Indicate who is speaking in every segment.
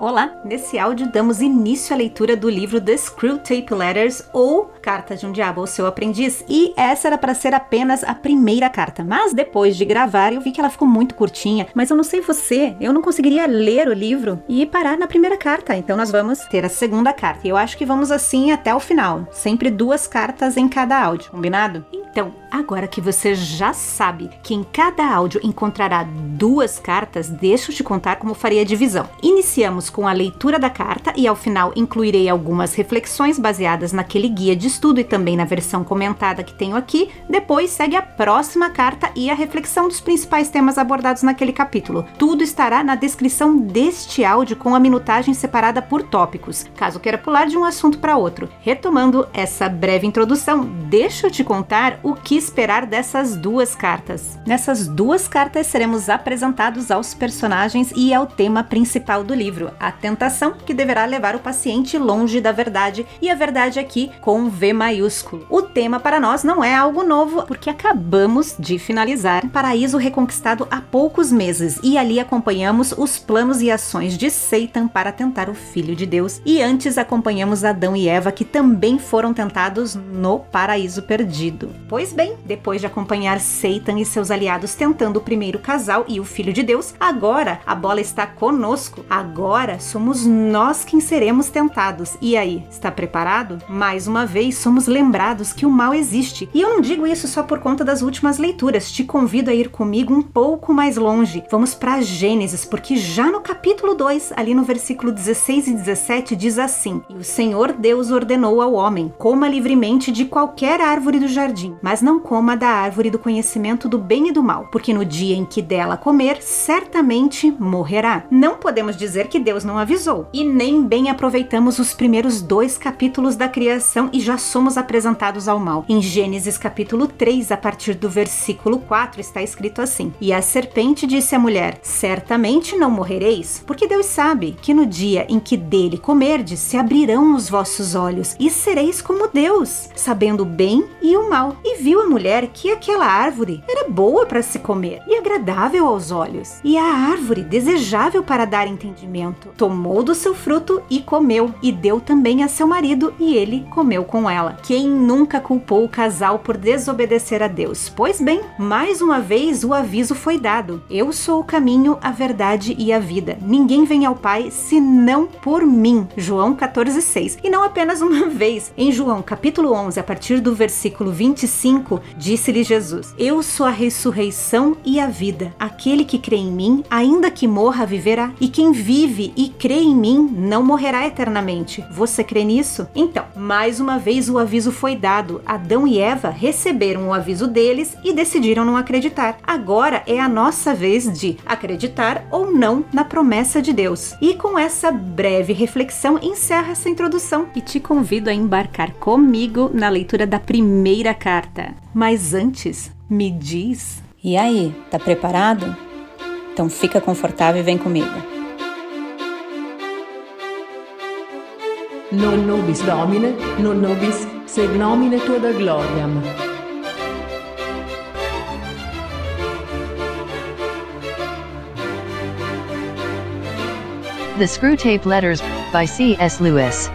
Speaker 1: Olá! Nesse áudio damos início à leitura do livro The Screw Tape Letters ou Cartas de um Diabo ao Seu Aprendiz e essa era para ser apenas a primeira carta, mas depois de gravar eu vi que ela ficou muito curtinha, mas eu não sei você, eu não conseguiria ler o livro e parar na primeira carta, então nós vamos ter a segunda carta e eu acho que vamos assim até o final, sempre duas cartas em cada áudio, combinado? Então, agora que você já sabe que em cada áudio encontrará duas cartas, deixa eu te contar como faria a divisão. Iniciamos com a leitura da carta e ao final incluirei algumas reflexões baseadas naquele guia de estudo e também na versão comentada que tenho aqui. Depois segue a próxima carta e a reflexão dos principais temas abordados naquele capítulo. Tudo estará na descrição deste áudio com a minutagem separada por tópicos, caso queira pular de um assunto para outro. Retomando essa breve introdução, deixa eu te contar o que esperar dessas duas cartas. Nessas duas cartas seremos apresentados aos personagens e ao tema principal do livro, a tentação que deverá levar o paciente longe da verdade e a verdade aqui com V maiúsculo. O tema para nós não é algo novo, porque acabamos de finalizar Paraíso Reconquistado há poucos meses e ali acompanhamos os planos e ações de Satan para tentar o Filho de Deus e antes acompanhamos Adão e Eva que também foram tentados no Paraíso Perdido. Pois bem, depois de acompanhar Satan e seus aliados tentando o primeiro casal e o Filho de Deus, agora a bola está conosco. Agora somos nós quem seremos tentados. E aí, está preparado? Mais uma vez, somos lembrados que o mal existe. E eu não digo isso só por conta das últimas leituras. Te convido a ir comigo um pouco mais longe. Vamos para Gênesis, porque já no capítulo 2, ali no versículo 16 e 17, diz assim: E o Senhor Deus ordenou ao homem: coma livremente de qualquer árvore do jardim, mas não coma da árvore do conhecimento do bem e do mal, porque no dia em que dela comer, certamente morrerá. Não podemos dizer que Deus não avisou, e nem bem aproveitamos os primeiros dois capítulos da criação e já somos apresentados ao mal. Em Gênesis capítulo 3, a partir do versículo 4, está escrito assim: E a serpente disse à mulher: Certamente não morrereis, porque Deus sabe que no dia em que dele comerdes, se abrirão os vossos olhos, e sereis como Deus, sabendo o bem e o mal. E viu a mulher que aquela árvore era boa para se comer e agradável aos olhos, e a árvore desejável para dar entendimento. Tomou do seu fruto e comeu, e deu também a seu marido, e ele comeu com ela. Quem nunca culpou o casal por desobedecer a Deus? Pois bem, mais uma vez o aviso foi dado: Eu sou o caminho, a verdade e a vida. Ninguém vem ao Pai senão por mim. João 14:6. E não apenas uma vez. Em João capítulo 11, a partir do versículo 25, disse-lhe Jesus: Eu sou a ressurreição e a vida. Aquele que crê em mim, ainda que morra, viverá. E quem vive e crê em mim não morrerá eternamente. Você crê nisso? Então, mais uma vez o aviso foi dado. Adão e Eva receberam o aviso deles e decidiram não acreditar. Agora é a nossa vez de acreditar ou não na promessa de Deus. E com essa breve reflexão encerra essa introdução e te convido a embarcar comigo na leitura da primeira carta. Mas antes, me diz.
Speaker 2: E aí, tá preparado? Então fica confortável e vem comigo.
Speaker 3: Non nobis Domine, non nobis sed nomine tua da gloriam.
Speaker 4: The Screwtape Letters by C.S. Lewis.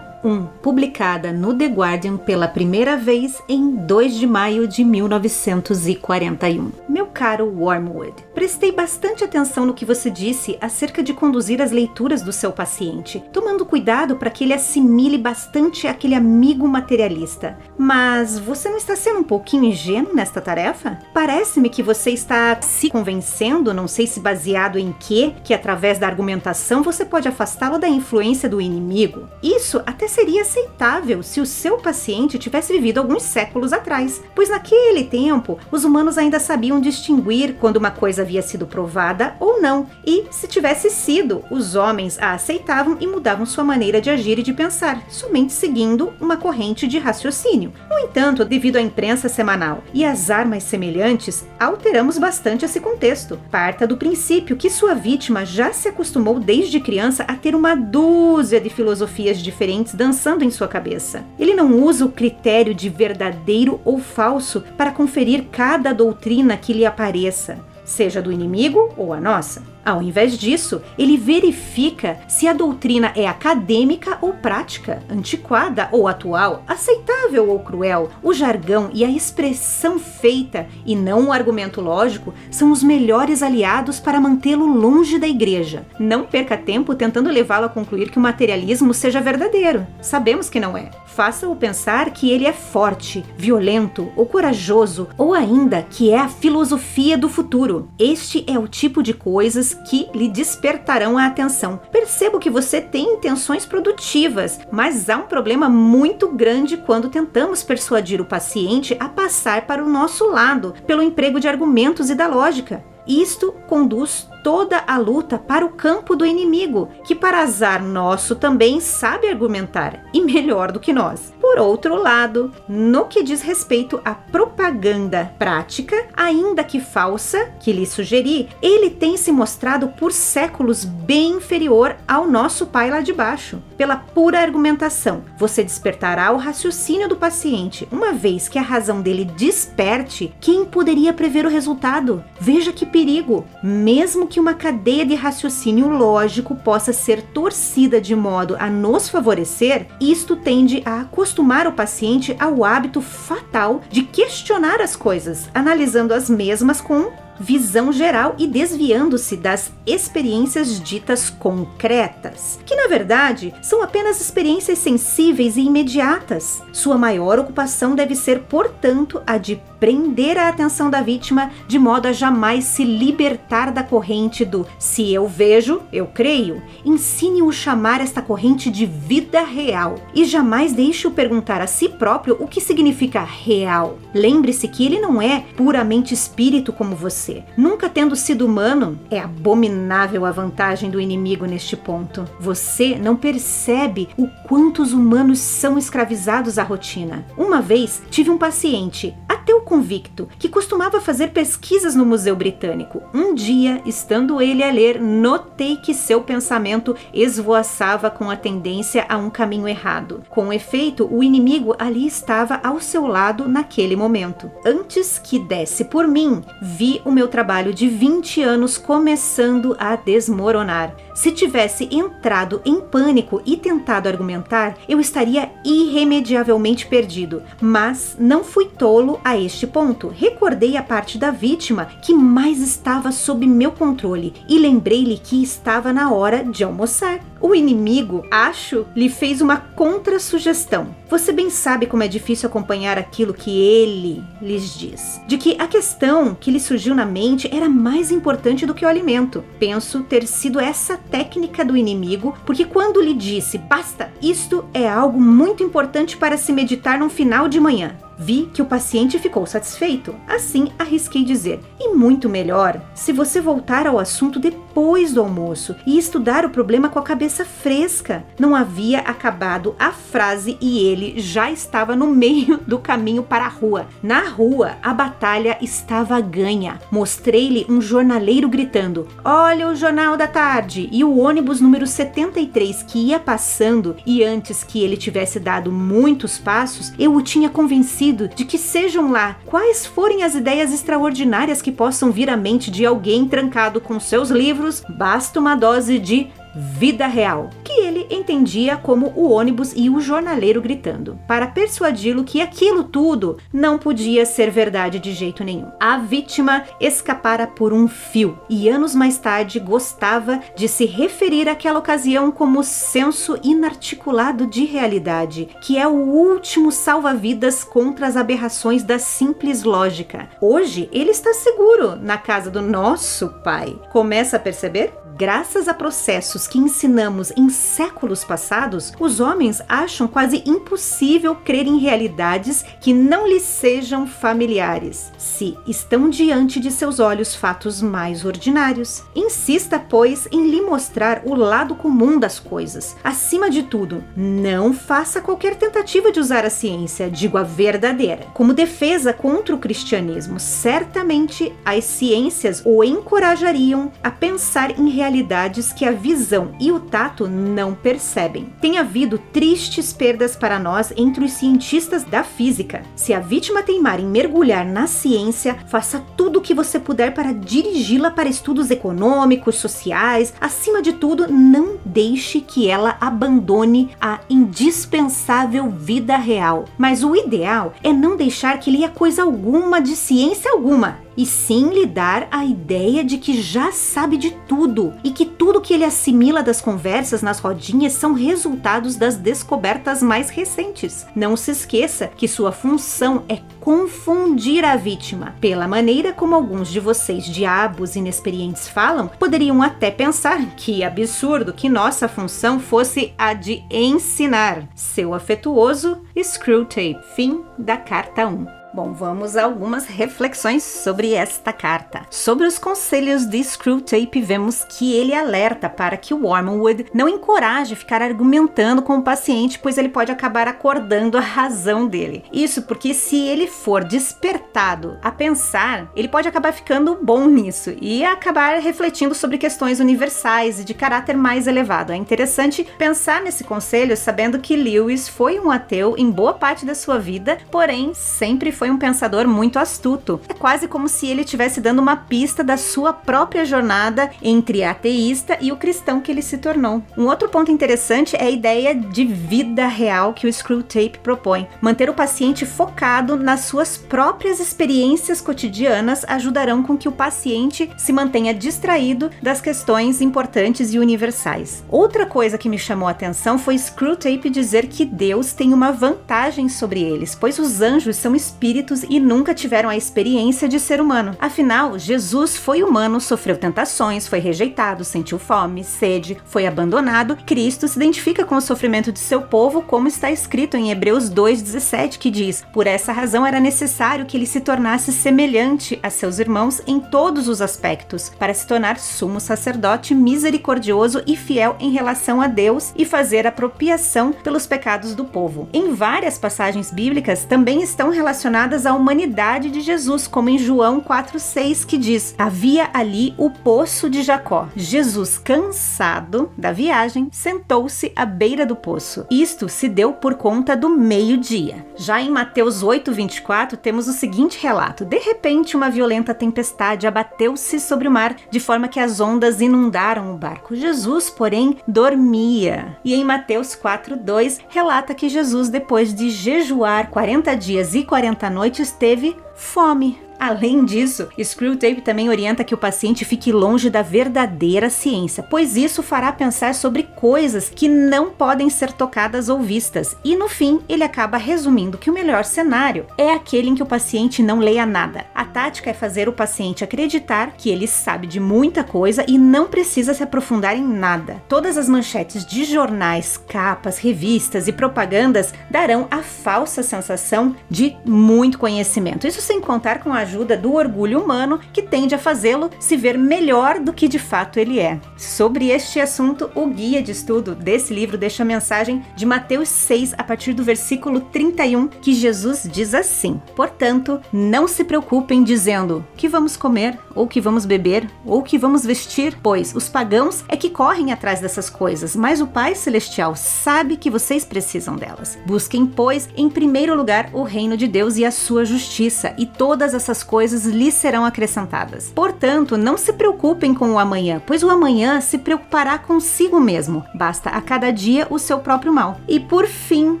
Speaker 1: 1, publicada no The Guardian pela primeira vez em 2 de maio de 1941. Meu caro Wormwood, prestei bastante atenção no que você disse acerca de conduzir as leituras do seu paciente, tomando cuidado para que ele assimile bastante aquele amigo materialista. Mas você não está sendo um pouquinho ingênuo nesta tarefa? Parece-me que você está se convencendo, não sei se baseado em quê, que através da argumentação você pode afastá-lo da influência do inimigo. Isso até seria aceitável se o seu paciente tivesse vivido alguns séculos atrás, pois naquele tempo os humanos ainda sabiam distinguir quando uma coisa havia sido provada ou não, e se tivesse sido, os homens a aceitavam e mudavam sua maneira de agir e de pensar, somente seguindo uma corrente de raciocínio. No entanto, devido à imprensa semanal e às armas semelhantes, alteramos bastante esse contexto. Parta do princípio que sua vítima já se acostumou desde criança a ter uma dúzia de filosofias diferentes dançando em sua cabeça. Ele não usa o critério de verdadeiro ou falso para conferir cada doutrina que lhe apareça. seja do inimigo ou a nossa. Ao invés disso, ele verifica se a doutrina é acadêmica ou prática, antiquada ou atual, aceitável ou cruel. O jargão e a expressão feita e não o argumento lógico são os melhores aliados para mantê-lo longe da igreja. Não perca tempo tentando levá-lo a concluir que o materialismo seja verdadeiro. Sabemos que não é faça-o pensar que ele é forte, violento ou corajoso, ou ainda que é a filosofia do futuro. Este é o tipo de coisas que lhe despertarão a atenção. Percebo que você tem intenções produtivas, mas há um problema muito grande quando tentamos persuadir o paciente a passar para o nosso lado pelo emprego de argumentos e da lógica. Isto conduz toda a luta para o campo do inimigo, que, para azar nosso, também sabe argumentar, e melhor do que nós. Por outro lado, no que diz respeito à propaganda prática, ainda que falsa, que lhe sugeri, ele tem se mostrado por séculos bem inferior ao nosso pai lá de baixo. Pela pura argumentação, você despertará o raciocínio do paciente, uma vez que a razão dele desperte, quem poderia prever o resultado? Veja que perigo! Mesmo que uma cadeia de raciocínio lógico possa ser torcida de modo a nos favorecer, isto tende a acostumar o paciente ao hábito fatal de questionar as coisas, analisando as mesmas com visão geral e desviando-se das experiências ditas concretas, que na verdade são apenas experiências sensíveis e imediatas. Sua maior ocupação deve ser, portanto, a de prender a atenção da vítima de modo a jamais se libertar da corrente do se eu vejo, eu creio. Ensine-o chamar esta corrente de vida real e jamais deixe-o perguntar a si próprio o que significa real. Lembre-se que ele não é puramente espírito como você. Nunca tendo sido humano, é abominável a vantagem do inimigo neste ponto. Você não percebe o quanto os humanos são escravizados à rotina. Uma vez tive um paciente, ateu convicto, que costumava fazer pesquisas no Museu Britânico. Um dia, estando ele a ler, notei que seu pensamento esvoaçava com a tendência a um caminho errado. Com efeito, o inimigo ali estava ao seu lado naquele momento. Antes que desse por mim, vi o meu trabalho de 20 anos começando a desmoronar. Se tivesse entrado em pânico e tentado argumentar, eu estaria irremediavelmente perdido. Mas não fui tolo a este ponto. Recordei a parte da vítima que mais estava sob meu controle e lembrei-lhe que estava na hora de almoçar. O inimigo, acho, lhe fez uma contra-sugestão. Você bem sabe como é difícil acompanhar aquilo que ele lhes diz. De que a questão que lhe surgiu na mente era mais importante do que o alimento. Penso ter sido essa técnica do inimigo, porque quando lhe disse basta, isto é algo muito importante para se meditar no final de manhã. Vi que o paciente ficou satisfeito. Assim, arrisquei dizer: e muito melhor se você voltar ao assunto depois do almoço e estudar o problema com a cabeça fresca. Não havia acabado a frase e ele já estava no meio do caminho para a rua. Na rua, a batalha estava ganha. Mostrei-lhe um jornaleiro gritando: Olha o jornal da tarde! E o ônibus número 73 que ia passando, e antes que ele tivesse dado muitos passos, eu o tinha convencido de que sejam lá. Quais forem as ideias extraordinárias que possam vir à mente de alguém trancado com seus livros, basta uma dose de vida real, que ele entendia como o ônibus e o jornaleiro gritando, para persuadi-lo que aquilo tudo não podia ser verdade de jeito nenhum. A vítima escapara por um fio e anos mais tarde gostava de se referir àquela ocasião como senso inarticulado de realidade, que é o último salva-vidas contra as aberrações da simples lógica. Hoje ele está seguro na casa do nosso pai. Começa a perceber? Graças a processos que ensinamos em séculos passados, os homens acham quase impossível crer em realidades que não lhes sejam familiares, se estão diante de seus olhos fatos mais ordinários. Insista, pois, em lhe mostrar o lado comum das coisas. Acima de tudo, não faça qualquer tentativa de usar a ciência, digo a verdadeira, como defesa contra o cristianismo. Certamente as ciências o encorajariam a pensar em realidades realidades que a visão e o tato não percebem. Tem havido tristes perdas para nós entre os cientistas da física. Se a vítima teimar em mergulhar na ciência, faça tudo o que você puder para dirigi-la para estudos econômicos, sociais. Acima de tudo, não deixe que ela abandone a indispensável vida real. Mas o ideal é não deixar que leia coisa alguma de ciência alguma e sim lhe dar a ideia de que já sabe de tudo e que tudo que ele assimila das conversas nas rodinhas são resultados das descobertas mais recentes. Não se esqueça que sua função é confundir a vítima. Pela maneira como alguns de vocês, diabos inexperientes, falam, poderiam até pensar que absurdo que nossa função fosse a de ensinar. Seu afetuoso Screwtape. Fim da carta 1. Bom, vamos a algumas reflexões sobre esta carta. Sobre os conselhos de Screwtape, vemos que ele alerta para que o Wormwood não encoraje ficar argumentando com o paciente, pois ele pode acabar acordando a razão dele. Isso porque se ele for despertado a pensar, ele pode acabar ficando bom nisso e acabar refletindo sobre questões universais e de caráter mais elevado. É interessante pensar nesse conselho sabendo que Lewis foi um ateu em boa parte da sua vida, porém sempre foi um pensador muito astuto. É quase como se ele estivesse dando uma pista da sua própria jornada entre ateísta e o cristão que ele se tornou. Um outro ponto interessante é a ideia de vida real que o Screwtape propõe. Manter o paciente focado nas suas próprias experiências cotidianas ajudarão com que o paciente se mantenha distraído das questões importantes e universais. Outra coisa que me chamou a atenção foi Screwtape dizer que Deus tem uma vantagem sobre eles, pois os anjos são espíritos espíritos e nunca tiveram a experiência de ser humano. Afinal, Jesus foi humano, sofreu tentações, foi rejeitado, sentiu fome, sede, foi abandonado. Cristo se identifica com o sofrimento de seu povo, como está escrito em Hebreus 2,17, que diz: Por essa razão era necessário que ele se tornasse semelhante a seus irmãos em todos os aspectos, para se tornar sumo sacerdote misericordioso e fiel em relação a Deus e fazer apropriação pelos pecados do povo. Em várias passagens bíblicas também estão relacionadas relacionadas à humanidade de Jesus, como em João 4,6 que diz: Havia ali o poço de Jacó. Jesus, cansado da viagem, sentou-se à beira do poço. Isto se deu por conta do meio-dia. Já em Mateus 8,24, temos o seguinte relato: De repente, uma violenta tempestade abateu-se sobre o mar, de forma que as ondas inundaram o barco. Jesus, porém, dormia. E em Mateus 4,2 relata que Jesus, depois de jejuar 40 dias e 40 noites teve fome. Além disso, Screwtape também orienta que o paciente fique longe da verdadeira ciência, pois isso fará pensar sobre coisas que não podem ser tocadas ou vistas. E no fim, ele acaba resumindo que o melhor cenário é aquele em que o paciente não leia nada. A tática é fazer o paciente acreditar que ele sabe de muita coisa e não precisa se aprofundar em nada. Todas as manchetes de jornais, capas, revistas e propagandas darão a falsa sensação de muito conhecimento. Isso sem contar com a ajuda do orgulho humano que tende a fazê-lo se ver melhor do que de fato ele é. Sobre este assunto, o guia de estudo desse livro deixa a mensagem de Mateus 6 a partir do versículo 31, que Jesus diz assim: Portanto, não se preocupem dizendo que vamos comer, ou que vamos beber, ou que vamos vestir, pois os pagãos é que correm atrás dessas coisas, mas o Pai celestial sabe que vocês precisam delas. Busquem, pois, em primeiro lugar o reino de Deus e a sua justiça, e todas essas coisas lhes serão acrescentadas. Portanto, não se preocupem com o amanhã, pois o amanhã se preocupará consigo mesmo. Basta a cada dia o seu próprio mal. E por fim,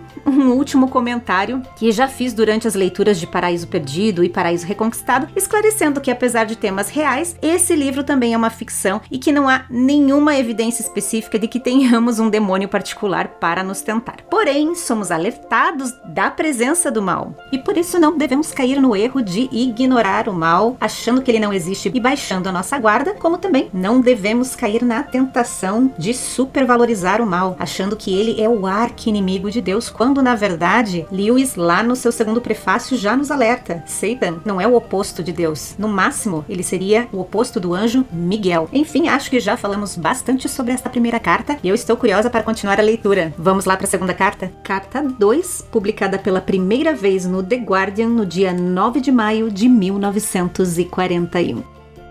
Speaker 1: um último comentário que já fiz durante as leituras de Paraíso Perdido e Paraíso Reconquistado, esclarecendo que apesar de temas reais, esse livro também é uma ficção e que não há nenhuma evidência específica de que tenhamos um demônio particular para nos tentar. Porém, somos alertados da presença do mal e por isso não devemos cair no erro de ignorar o mal, achando que ele não existe e baixando a nossa guarda, como também não devemos cair na tentação de supervalorizar o mal, achando que ele é o arqui-inimigo de Deus quando na verdade Lewis, lá no seu segundo prefácio, já nos alerta: Satan não é o oposto de Deus. No máximo, ele seria o oposto do anjo Miguel. Enfim, acho que já falamos bastante sobre esta primeira carta e eu estou curiosa para continuar a leitura. Vamos lá para a segunda carta? Carta 2, publicada pela primeira vez no The Guardian no dia 9 de maio de 1941.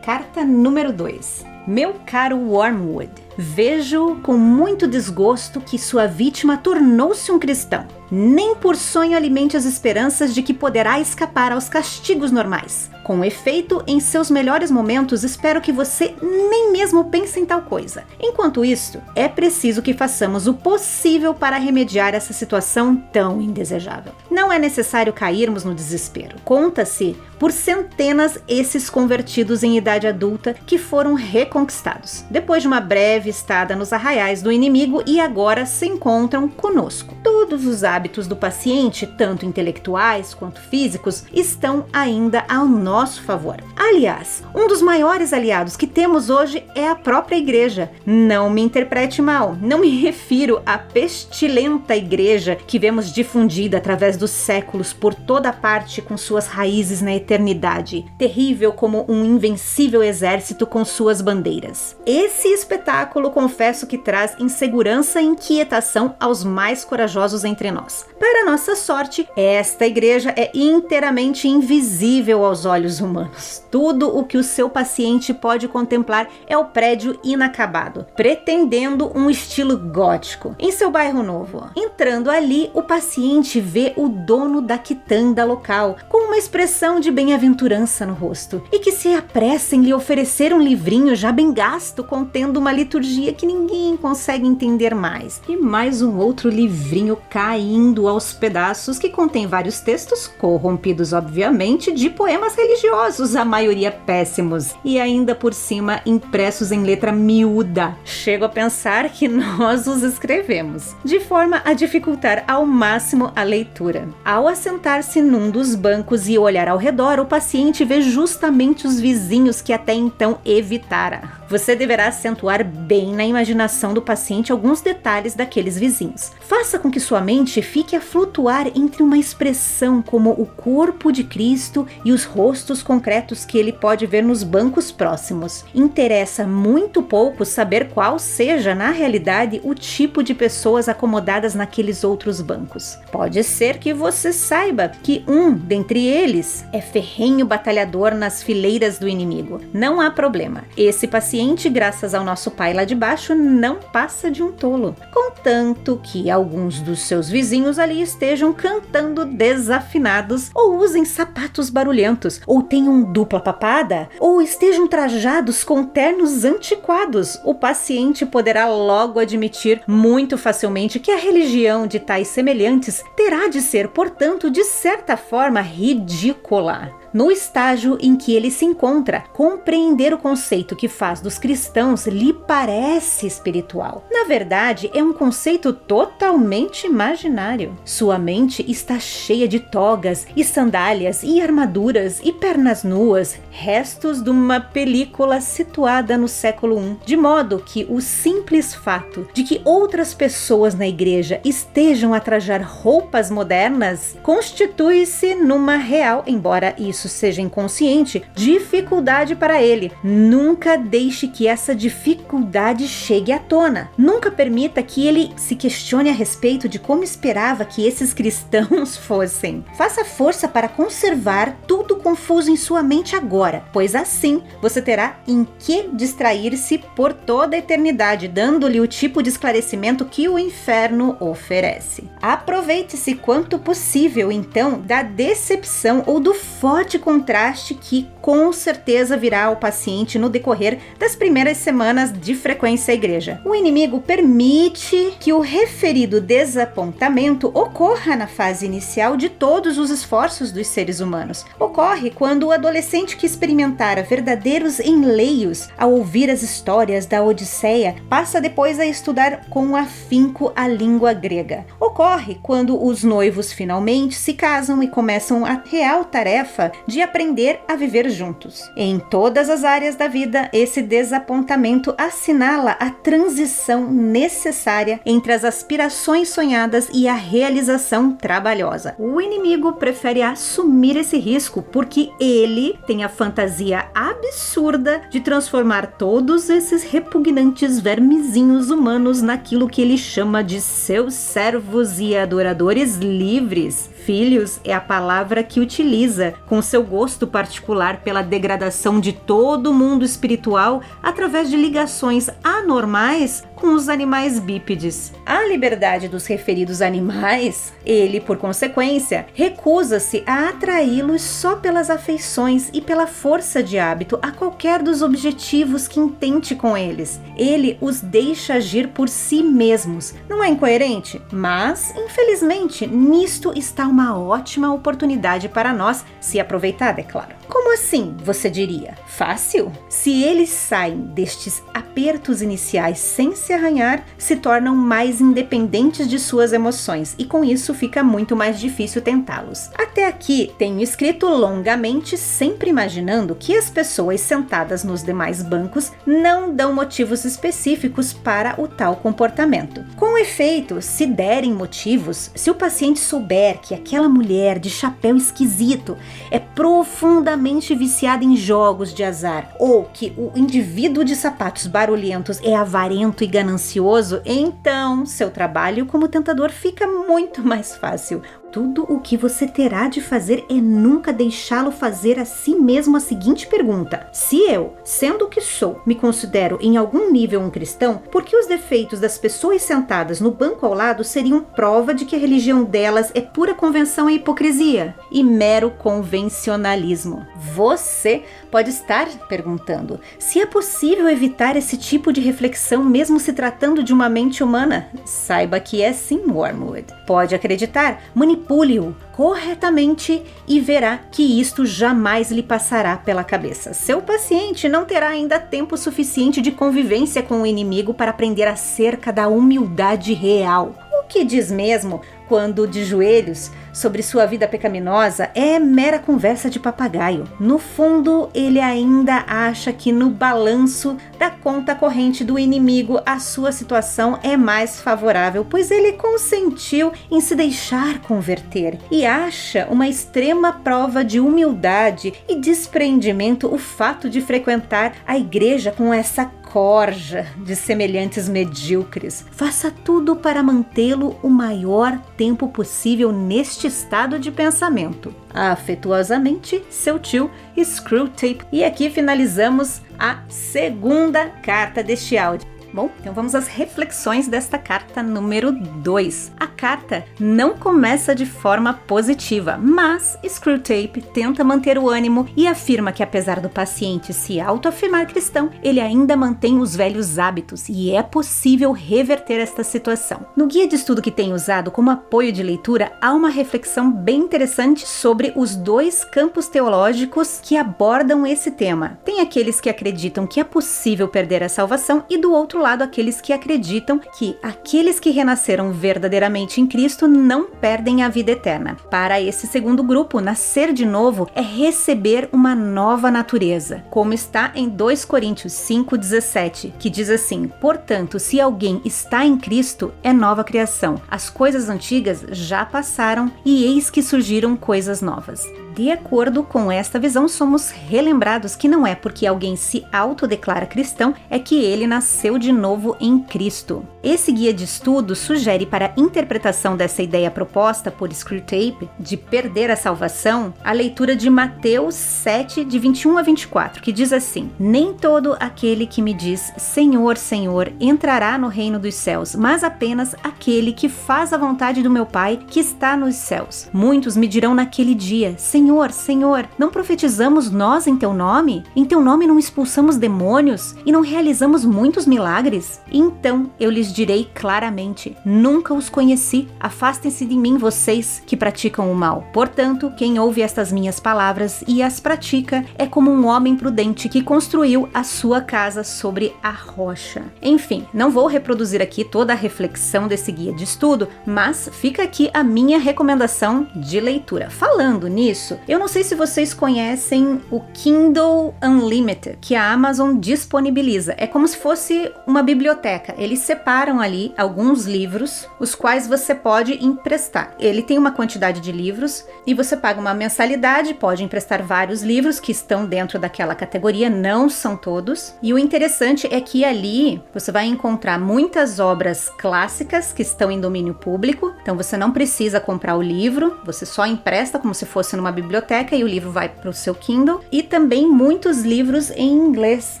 Speaker 1: Carta número 2. Meu caro Wormwood, vejo com muito desgosto que sua vítima tornou-se um cristão. Nem por sonho alimente as esperanças de que poderá escapar aos castigos normais. Com efeito, em seus melhores momentos, espero que você nem mesmo pense em tal coisa. Enquanto isso, é preciso que façamos o possível para remediar essa situação tão indesejável. Não é necessário cairmos no desespero. Conta-se por centenas esses convertidos em idade adulta que foram reconquistados, depois de uma breve estada nos arraiais do inimigo e agora se encontram conosco. Todos os hábitos do paciente, tanto intelectuais quanto físicos, estão ainda ao nosso favor. Aliás, um dos maiores aliados que temos hoje é a própria igreja. Não me interprete mal, não me refiro à pestilenta igreja que vemos difundida através dos séculos por toda parte com suas raízes na eternidade, terrível como um invencível exército com suas bandeiras. Esse espetáculo confesso que traz insegurança e inquietação aos mais corajosos entre nós. Para nossa sorte, esta igreja é inteiramente invisível aos olhos olhos humanos. Tudo o que o seu paciente pode contemplar é o prédio inacabado, pretendendo um estilo gótico, em seu bairro novo. Entrando ali, o paciente vê o dono da quitanda local, com uma expressão de bem-aventurança no rosto, e que se apressa em lhe oferecer um livrinho já bem gasto, contendo uma liturgia que ninguém consegue entender mais, e mais um outro livrinho caindo aos pedaços que contém vários textos, corrompidos obviamente, de poemas religiosos, a maioria péssimos, e ainda por cima impressos em letra miúda. Chego a pensar que nós os escrevemos, de forma a dificultar ao máximo a leitura. Ao assentar-se num dos bancos e olhar ao redor, o paciente vê justamente os vizinhos que até então evitara. Você deverá acentuar bem na imaginação do paciente alguns detalhes daqueles vizinhos. Faça com que sua mente fique a flutuar entre uma expressão como o corpo de Cristo e os rostos concretos que ele pode ver nos bancos próximos. Interessa muito pouco saber qual seja, na realidade, o tipo de pessoas acomodadas naqueles outros bancos. Pode ser que você saiba que um dentre eles é ferrenho batalhador nas fileiras do inimigo. Não há problema. Esse paciente paciente, graças ao nosso pai lá de baixo, não passa de um tolo. Contanto que alguns dos seus vizinhos ali estejam cantando desafinados, ou usem sapatos barulhentos, ou tenham dupla papada, ou estejam trajados com ternos antiquados, o paciente poderá logo admitir muito facilmente que a religião de tais semelhantes terá de ser, portanto, de certa forma ridícula no estágio em que ele se encontra, compreender o conceito que faz dos cristãos lhe parece espiritual. Na verdade, é um conceito totalmente imaginário. Sua mente está cheia de togas e sandálias e armaduras e pernas nuas, restos de uma película situada no século I, de modo que o simples fato de que outras pessoas na igreja estejam a trajar roupas modernas constitui-se numa real, embora isso isso seja inconsciente, dificuldade para ele. Nunca deixe que essa dificuldade chegue à tona. Nunca permita que ele se questione a respeito de como esperava que esses cristãos fossem. Faça força para conservar tudo confuso em sua mente agora, pois assim você terá em que distrair-se por toda a eternidade, dando-lhe o tipo de esclarecimento que o inferno oferece. Aproveite-se quanto possível, então, da decepção ou do forte forte contraste que com certeza virá ao paciente no decorrer das primeiras semanas de frequência à igreja. O inimigo permite que o referido desapontamento ocorra na fase inicial de todos os esforços dos seres humanos. Ocorre quando o adolescente que experimentara verdadeiros enleios ao ouvir as histórias da Odisseia passa depois a estudar com afinco a língua grega. Ocorre quando os noivos finalmente se casam e começam a real tarefa de aprender a viver juntos. Em todas as áreas da vida, esse desapontamento assinala a transição necessária entre as aspirações sonhadas e a realização trabalhosa. O inimigo prefere assumir esse risco porque ele tem a fantasia absurda de transformar todos esses repugnantes vermezinhos humanos naquilo que ele chama de seus servos e adoradores livres filhos é a palavra que utiliza com seu gosto particular pela degradação de todo o mundo espiritual através de ligações anormais com os animais bípedes. A liberdade dos referidos animais, ele, por consequência, recusa-se a atraí-los só pelas afeições e pela força de hábito a qualquer dos objetivos que intente com eles. Ele os deixa agir por si mesmos. Não é incoerente? Mas, infelizmente, nisto está uma ótima oportunidade para nós, se aproveitada, é claro. Como assim, você diria? Fácil? Se eles saem destes apertos iniciais sem se arranhar, se tornam mais independentes de suas emoções e com isso fica muito mais difícil tentá-los. Até aqui tenho escrito longamente, sempre imaginando que as pessoas sentadas nos demais bancos não dão motivos específicos para o tal comportamento. Com efeito, se derem motivos, se o paciente souber que aquela mulher de chapéu esquisito é profundamente viciada em jogos de azar ou que o indivíduo de sapatos barulhentos é avarento e ganancioso, então seu trabalho como tentador fica muito mais fácil. Tudo o que você terá de fazer é nunca deixá-lo fazer a si mesmo a seguinte pergunta: Se eu, sendo o que sou, me considero em algum nível um cristão, por que os defeitos das pessoas sentadas no banco ao lado seriam prova de que a religião delas é pura convenção e hipocrisia e mero convencionalismo? Você pode estar perguntando se é possível evitar esse tipo de reflexão mesmo se tratando de uma mente humana. Saiba que é sim, Wormwood. Pode acreditar, manipule-o corretamente e verá que isto jamais lhe passará pela cabeça. Seu paciente não terá ainda tempo suficiente de convivência com o inimigo para aprender acerca da humildade real. O que diz mesmo quando de joelhos sobre sua vida pecaminosa é mera conversa de papagaio. No fundo, ele ainda acha que no balanço da conta corrente do inimigo a sua situação é mais favorável, pois ele consentiu em se deixar converter e acha uma extrema prova de humildade e desprendimento o fato de frequentar a igreja com essa corja de semelhantes medíocres. Faça tudo para mantê-lo o maior tempo possível neste estado de pensamento. Afetuosamente, seu tio Screwtape. E aqui finalizamos a segunda carta deste áudio. Bom, então vamos às reflexões desta carta número 2. A carta não começa de forma positiva, mas Screwtape tenta manter o ânimo e afirma que apesar do paciente se autoafirmar cristão, ele ainda mantém os velhos hábitos e é possível reverter esta situação. No guia de estudo que tem usado como apoio de leitura, há uma reflexão bem interessante sobre os dois campos teológicos que abordam esse tema. Tem aqueles que acreditam que é possível perder a salvação e do outro outro lado, aqueles que acreditam que aqueles que renasceram verdadeiramente em Cristo não perdem a vida eterna. Para esse segundo grupo, nascer de novo é receber uma nova natureza, como está em 2 Coríntios 5,17, que diz assim: Portanto, se alguém está em Cristo, é nova criação. As coisas antigas já passaram e eis que surgiram coisas novas. De acordo com esta visão, somos relembrados que não é porque alguém se autodeclara cristão é que ele nasceu de novo em Cristo. Esse guia de estudo sugere para a interpretação dessa ideia proposta por Screwtape de perder a salvação a leitura de Mateus 7, de 21 a 24, que diz assim: Nem todo aquele que me diz Senhor, Senhor entrará no reino dos céus, mas apenas aquele que faz a vontade do meu Pai que está nos céus. Muitos me dirão naquele dia: Senhor, Senhor, não profetizamos nós em teu nome? Em teu nome não expulsamos demônios e não realizamos muitos milagres? Então eu lhes direi claramente: nunca os conheci. Afastem-se de mim, vocês que praticam o mal. Portanto, quem ouve estas minhas palavras e as pratica é como um homem prudente que construiu a sua casa sobre a rocha. Enfim, não vou reproduzir aqui toda a reflexão desse guia de estudo, mas fica aqui a minha recomendação de leitura. Falando nisso, eu não sei se vocês conhecem o Kindle Unlimited, que a Amazon disponibiliza. É como se fosse uma biblioteca. Ele separa separam ali alguns livros, os quais você pode emprestar. Ele tem uma quantidade de livros e você paga uma mensalidade, pode emprestar vários livros que estão dentro daquela categoria, não são todos. E o interessante é que ali você vai encontrar muitas obras clássicas que estão em domínio público, então você não precisa comprar o livro, você só empresta como se fosse numa biblioteca e o livro vai para o seu Kindle. E também muitos livros em inglês.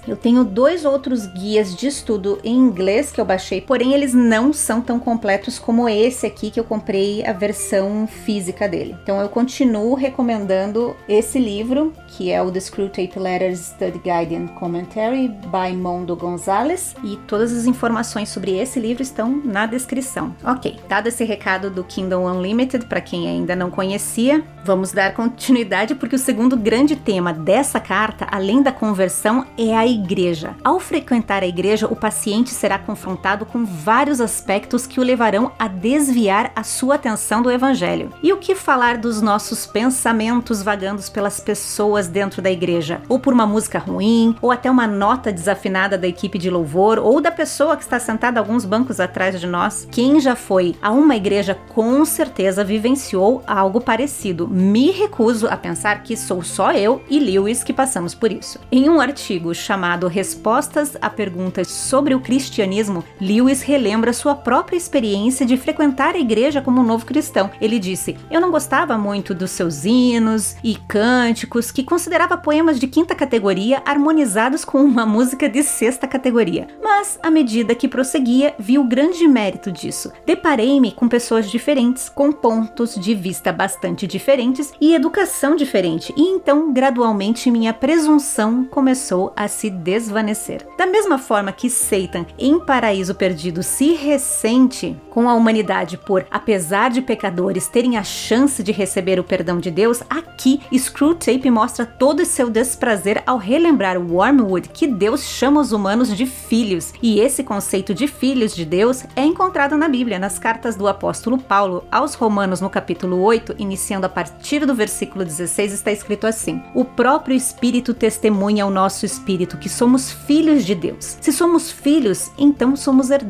Speaker 1: Eu tenho dois outros guias de estudo em inglês que eu baixei, porém eles não são tão completos como esse aqui que eu comprei a versão física dele. Então eu continuo recomendando esse livro, que é o The Screwtape Letters Study Guide and Commentary by Mondo Gonzalez, e todas as informações sobre esse livro estão na descrição. Ok, dado esse recado do Kindle Unlimited para quem ainda não conhecia, vamos dar continuidade porque o segundo grande tema dessa carta, além da conversão, é a igreja. Ao frequentar a igreja, o paciente será confrontado com vários aspectos que o levarão a desviar a sua atenção do evangelho. E o que falar dos nossos pensamentos vagandos pelas pessoas dentro da igreja? Ou por uma música ruim, ou até uma nota desafinada da equipe de louvor, ou da pessoa que está sentada alguns bancos atrás de nós? Quem já foi a uma igreja com certeza vivenciou algo parecido. Me recuso a pensar que sou só eu e Lewis que passamos por isso. Em um artigo chamado Respostas a Perguntas sobre o Cristianismo, Lewis relembra sua própria experiência de frequentar a igreja como um novo cristão. Ele disse: Eu não gostava muito dos seus hinos e cânticos, que considerava poemas de quinta categoria harmonizados com uma música de sexta categoria. Mas, à medida que prosseguia, vi o grande mérito disso. Deparei-me com pessoas diferentes, com pontos de vista bastante diferentes e educação diferente, e então, gradualmente, minha presunção começou a se desvanecer. Da mesma forma que Satan, em Paraíso Perdido, se ressente com a humanidade por, apesar de pecadores terem a chance de receber o perdão de Deus, aqui Screwtape mostra todo seu desprazer ao relembrar Wormwood que Deus chama os humanos de filhos, e esse conceito de filhos de Deus é encontrado na Bíblia, nas cartas do apóstolo Paulo aos Romanos, no capítulo 8, iniciando a partir do versículo 16, está escrito assim: O próprio Espírito testemunha ao nosso espírito que somos filhos de Deus. Se somos filhos, então somos herdeiros,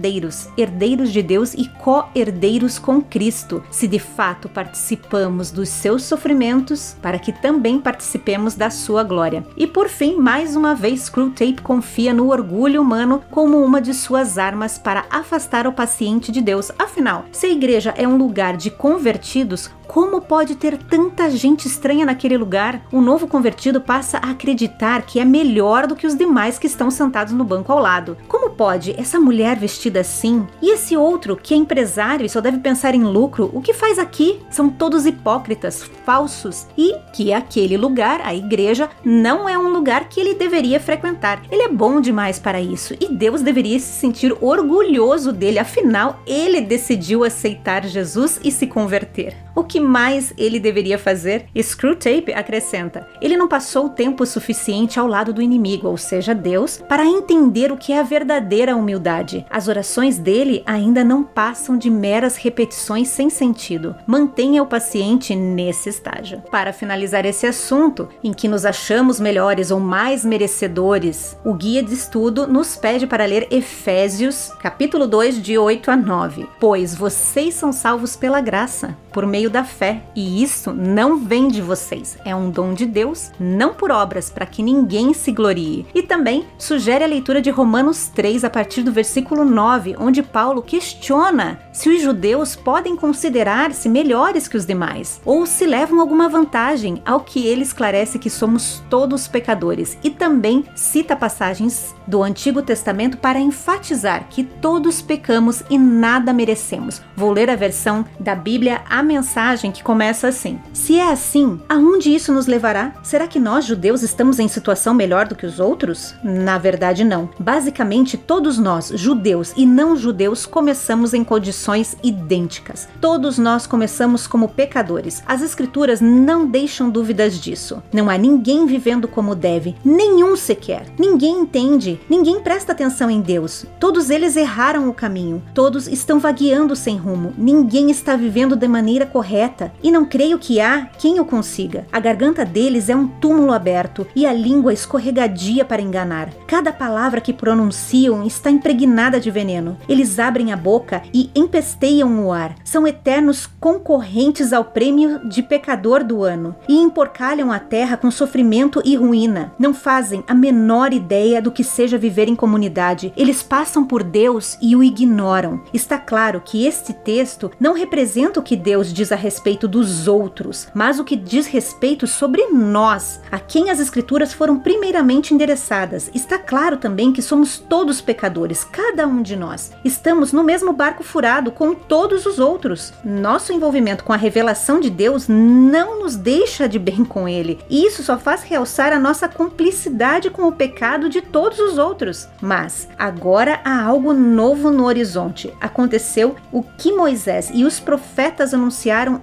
Speaker 1: herdeiros de Deus e co-herdeiros com Cristo, se de fato participamos dos seus sofrimentos, para que também participemos da sua glória. E por fim, mais uma vez, Screwtape confia no orgulho humano como uma de suas armas para afastar o paciente de Deus. Afinal, se a igreja é um lugar de convertidos, como pode ter tanta gente estranha naquele lugar? O novo convertido passa a acreditar que é melhor do que os demais que estão sentados no banco ao lado. Como pode essa mulher vestida assim? E esse outro que é empresário e só deve pensar em lucro, o que faz aqui? São todos hipócritas, falsos e que aquele lugar, a igreja, não é um lugar que ele deveria frequentar. Ele é bom demais para isso e Deus deveria se sentir orgulhoso dele, afinal, ele decidiu aceitar Jesus e se converter. O que mais ele deveria fazer? Screwtape acrescenta: ele não passou tempo suficiente ao lado do inimigo, ou seja, Deus, para entender o que é a verdadeira humildade. As orações dele ainda não passam de meras repetições sem sentido. Mantenha o paciente nesse estágio. Para finalizar esse assunto, em que nos achamos melhores ou mais merecedores, o guia de estudo nos pede para ler Efésios, capítulo 2, de 8 a 9. Pois vocês são salvos pela graça, por meio da fé, e isso não vem de vocês, é um dom de Deus, não por obras, para que ninguém se glorie. E também sugere a leitura de Romanos 3 a partir do versículo 9, onde Paulo questiona se os judeus podem considerar-se melhores que os demais, ou se levam alguma vantagem, ao que ele esclarece que somos todos pecadores, e também cita passagens do Antigo Testamento para enfatizar que todos pecamos e nada merecemos. Vou ler a versão da Bíblia, a mensagem que começa assim: Se é assim, aonde isso nos levará? Será que nós, judeus, estamos em situação melhor do que os outros? Na verdade, não. Basicamente, todos nós, judeus e não judeus, começamos em condições idênticas. Todos nós começamos como pecadores. As Escrituras não deixam dúvidas disso. Não há ninguém vivendo como deve, nenhum sequer. Ninguém entende, ninguém presta atenção em Deus. Todos eles erraram o caminho, todos estão vagueando sem rumo, ninguém está vivendo de maneira maneira correta, e não creio que há quem o consiga. A garganta deles é um túmulo aberto e a língua escorregadia para enganar. Cada palavra que pronunciam está impregnada de veneno. Eles abrem a boca e empesteiam o ar. São eternos concorrentes ao prêmio de pecador do ano e emporcalham a terra com sofrimento e ruína. Não fazem a menor ideia do que seja viver em comunidade. Eles passam por Deus e o ignoram. Está claro que este texto não representa o que Deus diz a respeito dos outros, mas o que diz respeito sobre nós, a quem as Escrituras foram primeiramente endereçadas. Está claro também que somos todos pecadores, cada um de nós. Estamos no mesmo barco furado com todos os outros. Nosso envolvimento com a revelação de Deus não nos deixa de bem com Ele, e isso só faz realçar a nossa cumplicidade com o pecado de todos os outros. Mas agora há algo novo no horizonte. Aconteceu o que Moisés e os profetas anunciaram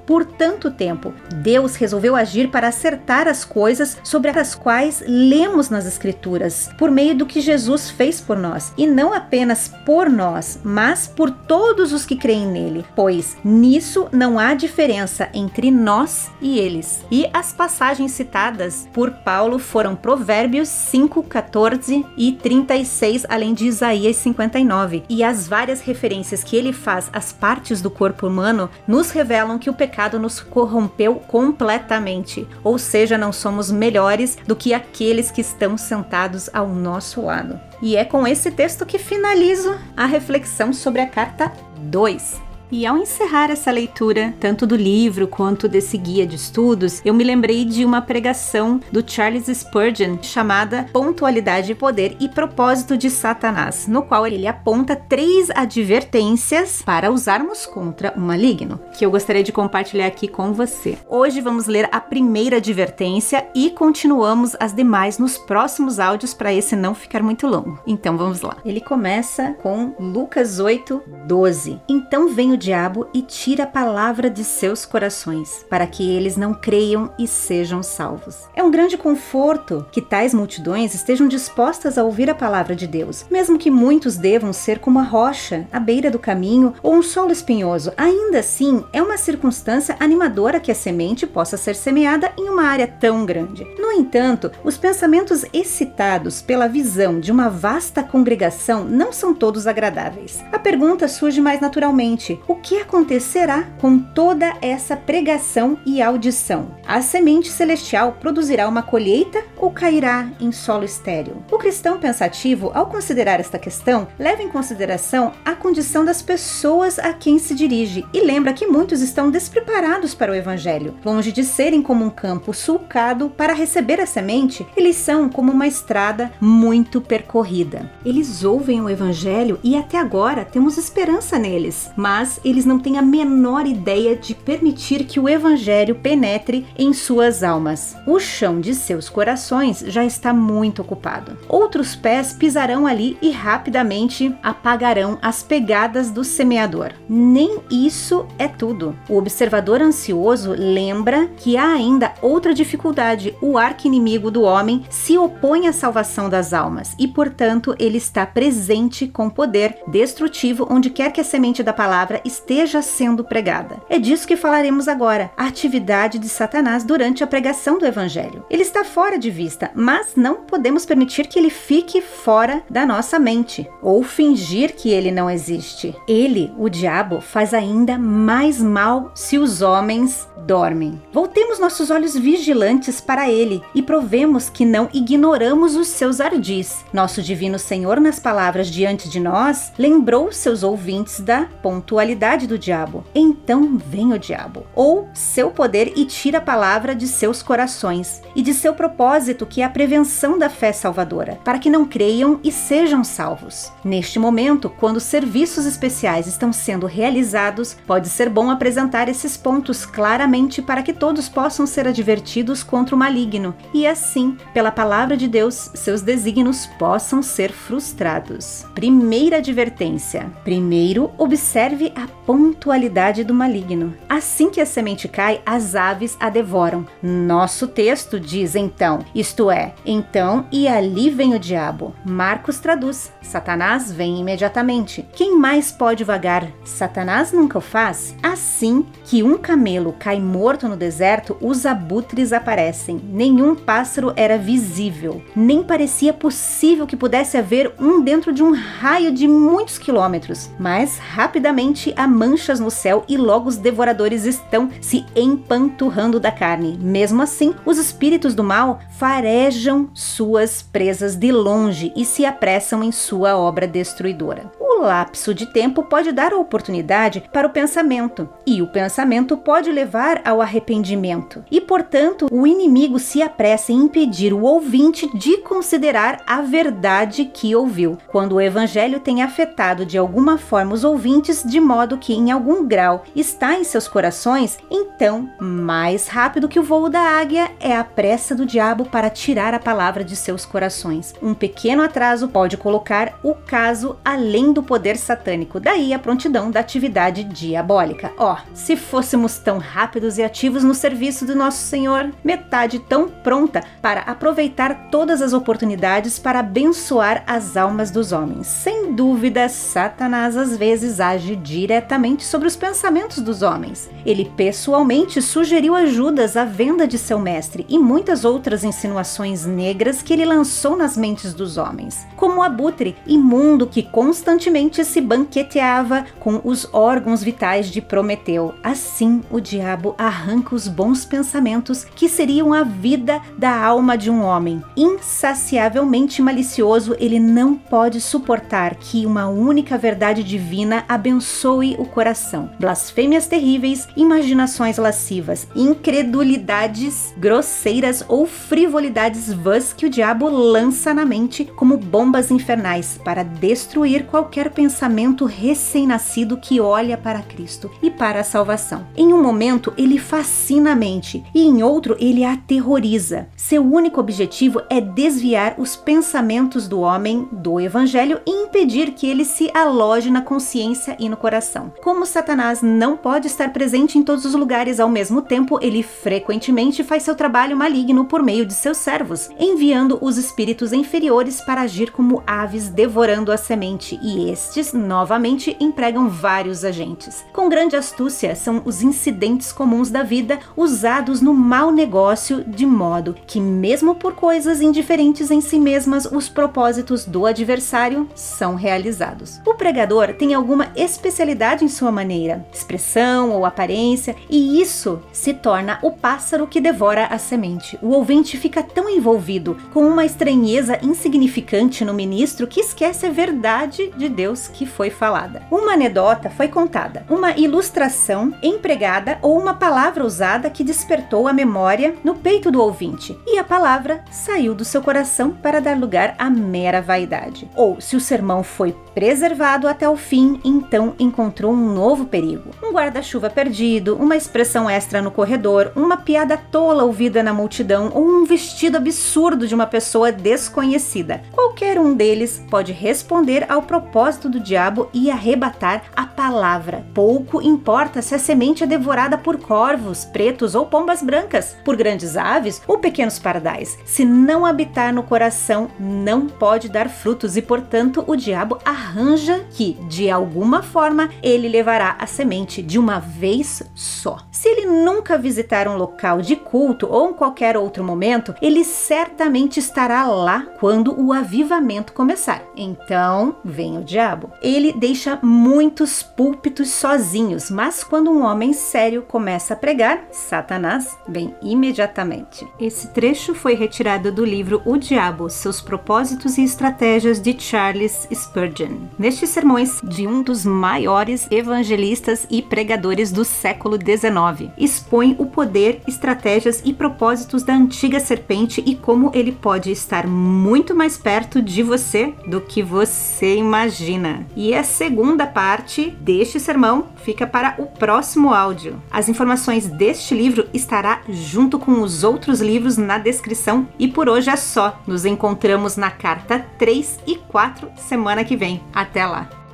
Speaker 1: por tanto tempo. Deus resolveu agir para acertar as coisas sobre as quais lemos nas Escrituras, por meio do que Jesus fez por nós, e não apenas por nós, mas por todos os que creem nele, pois nisso não há diferença entre nós e eles. E as passagens citadas por Paulo foram Provérbios 5, 14 e 36, além de Isaías 59. E as várias referências que ele faz às partes do corpo humano nos revelam que o pecado nos corrompeu completamente, ou seja, não somos melhores do que aqueles que estão sentados ao nosso lado. E é com esse texto que finalizo a reflexão sobre a carta 2. E ao encerrar essa leitura, tanto do livro quanto desse guia de estudos, eu me lembrei de uma pregação do Charles Spurgeon chamada Pontualidade, Poder e Propósito de Satanás, no qual ele aponta três advertências para usarmos contra o maligno, que eu gostaria de compartilhar aqui com você. Hoje vamos ler a primeira advertência e continuamos as demais nos próximos áudios para esse não ficar muito longo. Então vamos lá. Ele começa com Lucas 8, 12. Então vem o diabo e tira a palavra de seus corações, para que eles não creiam e sejam salvos. É um grande conforto que tais multidões estejam dispostas a ouvir a palavra de Deus, mesmo que muitos devam ser como a rocha à beira do caminho ou um solo espinhoso. Ainda assim, é uma circunstância animadora que a semente possa ser semeada em uma área tão grande. No entanto, os pensamentos excitados pela visão de uma vasta congregação não são todos agradáveis. A pergunta surge mais naturalmente: o que acontecerá com toda essa pregação e audição? A semente celestial produzirá uma colheita ou cairá em solo estéril? O cristão pensativo, ao considerar esta questão, leva em consideração a condição das pessoas a quem se dirige e lembra que muitos estão despreparados para o evangelho. Longe de serem como um campo sulcado para receber a semente, eles são como uma estrada muito percorrida. Eles ouvem o evangelho e até agora temos esperança neles, mas eles não têm a menor ideia de permitir que o evangelho penetre em suas almas. O chão de seus corações já está muito ocupado. Outros pés pisarão ali e rapidamente apagarão as pegadas do semeador. Nem isso é tudo. O observador ansioso lembra que há ainda outra dificuldade. O arqui-inimigo do homem se opõe à salvação das almas e, portanto, ele está presente com poder destrutivo onde quer que a semente da palavra esteja sendo pregada. É disso que falaremos agora, a atividade de Satanás durante a pregação do evangelho. Ele está fora de vista, mas não podemos permitir que ele fique fora da nossa mente ou fingir que ele não existe. Ele, o diabo, faz ainda mais mal se os homens dormem. Voltemos nossos olhos vigilantes para ele e provemos que não ignoramos os seus ardis. Nosso divino Senhor, nas palavras diante de nós, lembrou seus ouvintes da pontualidade do diabo. Então vem o diabo, ou seu poder e tira a palavra de seus corações e de seu propósito, que é a prevenção da fé salvadora, para que não creiam e sejam salvos. Neste momento, quando serviços especiais estão sendo realizados, pode ser bom apresentar esses pontos claramente para que todos possam ser advertidos contra o maligno e assim, pela palavra de Deus, seus desígnios possam ser frustrados. Primeira advertência: primeiro, observe a pontualidade do maligno. Assim que a semente cai, as aves a devoram. Nosso texto diz então, isto é, então e ali vem o diabo. Marcos traduz: Satanás vem imediatamente. Quem mais pode vagar? Satanás nunca o faz. Assim que um camelo cai morto no deserto, os abutres aparecem. Nenhum pássaro era visível, nem parecia possível que pudesse haver um dentro de um raio de muitos quilômetros. Mas rapidamente há manchas no céu e logo os devoradores estão se empanturrando da carne. Mesmo assim, os espíritos do mal farejam suas presas de longe e se apressam em sua obra destruidora. O lapso de tempo pode dar a oportunidade para o pensamento, e o pensamento pode levar ao arrependimento. E, portanto, o inimigo se apressa em impedir o ouvinte de considerar a verdade que ouviu. Quando o evangelho tem afetado de alguma forma os ouvintes, de modo que em algum grau está em seus corações, então, mais rápido que o voo da águia é a pressa do diabo para tirar a palavra de seus corações. Um pequeno atraso pode colocar o caso além do poder satânico, daí a prontidão da atividade diabólica. Ó, oh, se fôssemos tão rápidos e ativos no serviço do nosso Senhor, metade tão pronta para aproveitar todas as oportunidades para abençoar as almas dos homens. Sem dúvida, Satanás às vezes age diretamente sobre os pensamentos dos homens. Ele pessoalmente sugeriu ajudas à venda de seu mestre e muitas outras insinuações negras que ele lançou nas mentes dos homens, como o abutre imundo que constantemente se banqueteava com os órgãos vitais de Prometeu. Assim, o diabo arranca os bons pensamentos que seriam a vida da alma de um homem. Insaciavelmente malicioso, ele não pode suportar que uma única verdade divina abençoe o coração. Blasfêmias terríveis, imaginações lascivas, incredulidades grosseiras ou frivolidades vãs que o diabo lança na mente como bombas infernais para destruir qualquer pensamento recém-nascido que olha para Cristo e para a salvação. Em um momento, ele fascina a mente e em outro, ele aterroriza. Seu único objetivo é desviar os pensamentos do homem do evangelho e impedir que ele se aloje na consciência e no coração. Como Satanás não pode estar presente em todos os lugares ao mesmo tempo, ele frequentemente faz seu trabalho maligno por meio de seus servos, enviando os espíritos inferiores para agir como aves devorando a semente, e estes novamente empregam vários agentes. Com grande astúcia, são os incidentes comuns da vida usados no mau negócio, de modo que, mesmo por coisas indiferentes em si mesmas, os propósitos do adversário são realizados. O pregador tem alguma especialidade em sua maneira, expressão ou aparência, e isso se torna o pássaro que devora a semente. O ouvinte fica tão envolvido com uma estranheza insignificante no ministro que esquece a verdade de Deus que foi falada. Uma anedota foi contada, uma ilustração empregada ou uma palavra usada que despertou a memória no peito do ouvinte, e a palavra saiu do seu coração para dar lugar à mera vaidade. Ou se o sermão foi preservado até o fim, então encontrou um novo perigo. Um guarda-chuva perdido, uma expressão extra no corredor, uma piada tola ouvida na multidão ou um vestido absurdo de uma pessoa desconhecida. Qualquer um deles pode responder ao propósito do diabo e arrebatar a palavra. Pouco importa se a semente é devorada por corvos, pretos ou pombas brancas, por grandes aves ou pequenos pardais. Se não habitar no coração, não pode dar frutos e, portanto, o diabo arranja que, de alguma forma, ele levará a semente de uma vez só. Se ele nunca visitar um local de culto ou em qualquer outro momento, ele certamente estará lá quando o avivamento começar. Então, vem o diabo. Ele deixa muitos púlpitos sozinhos, mas quando um homem sério começa a pregar, Satanás vem imediatamente. Esse trecho foi retirado do livro O Diabo, seus propósitos e estratégias de Charles Spurgeon. Nestes sermões de um dos maiores evangelistas e pregadores do século XIX, expõe o poder, estratégias e propósitos da antiga serpente e como ele pode estar muito mais perto de você do que você imagina. E a segunda parte deste sermão fica para o próximo áudio. As informações deste livro estará junto com os outros livros na descrição e por hoje é só. Nos encontramos na carta 3 e 4 semana que vem. Até lá!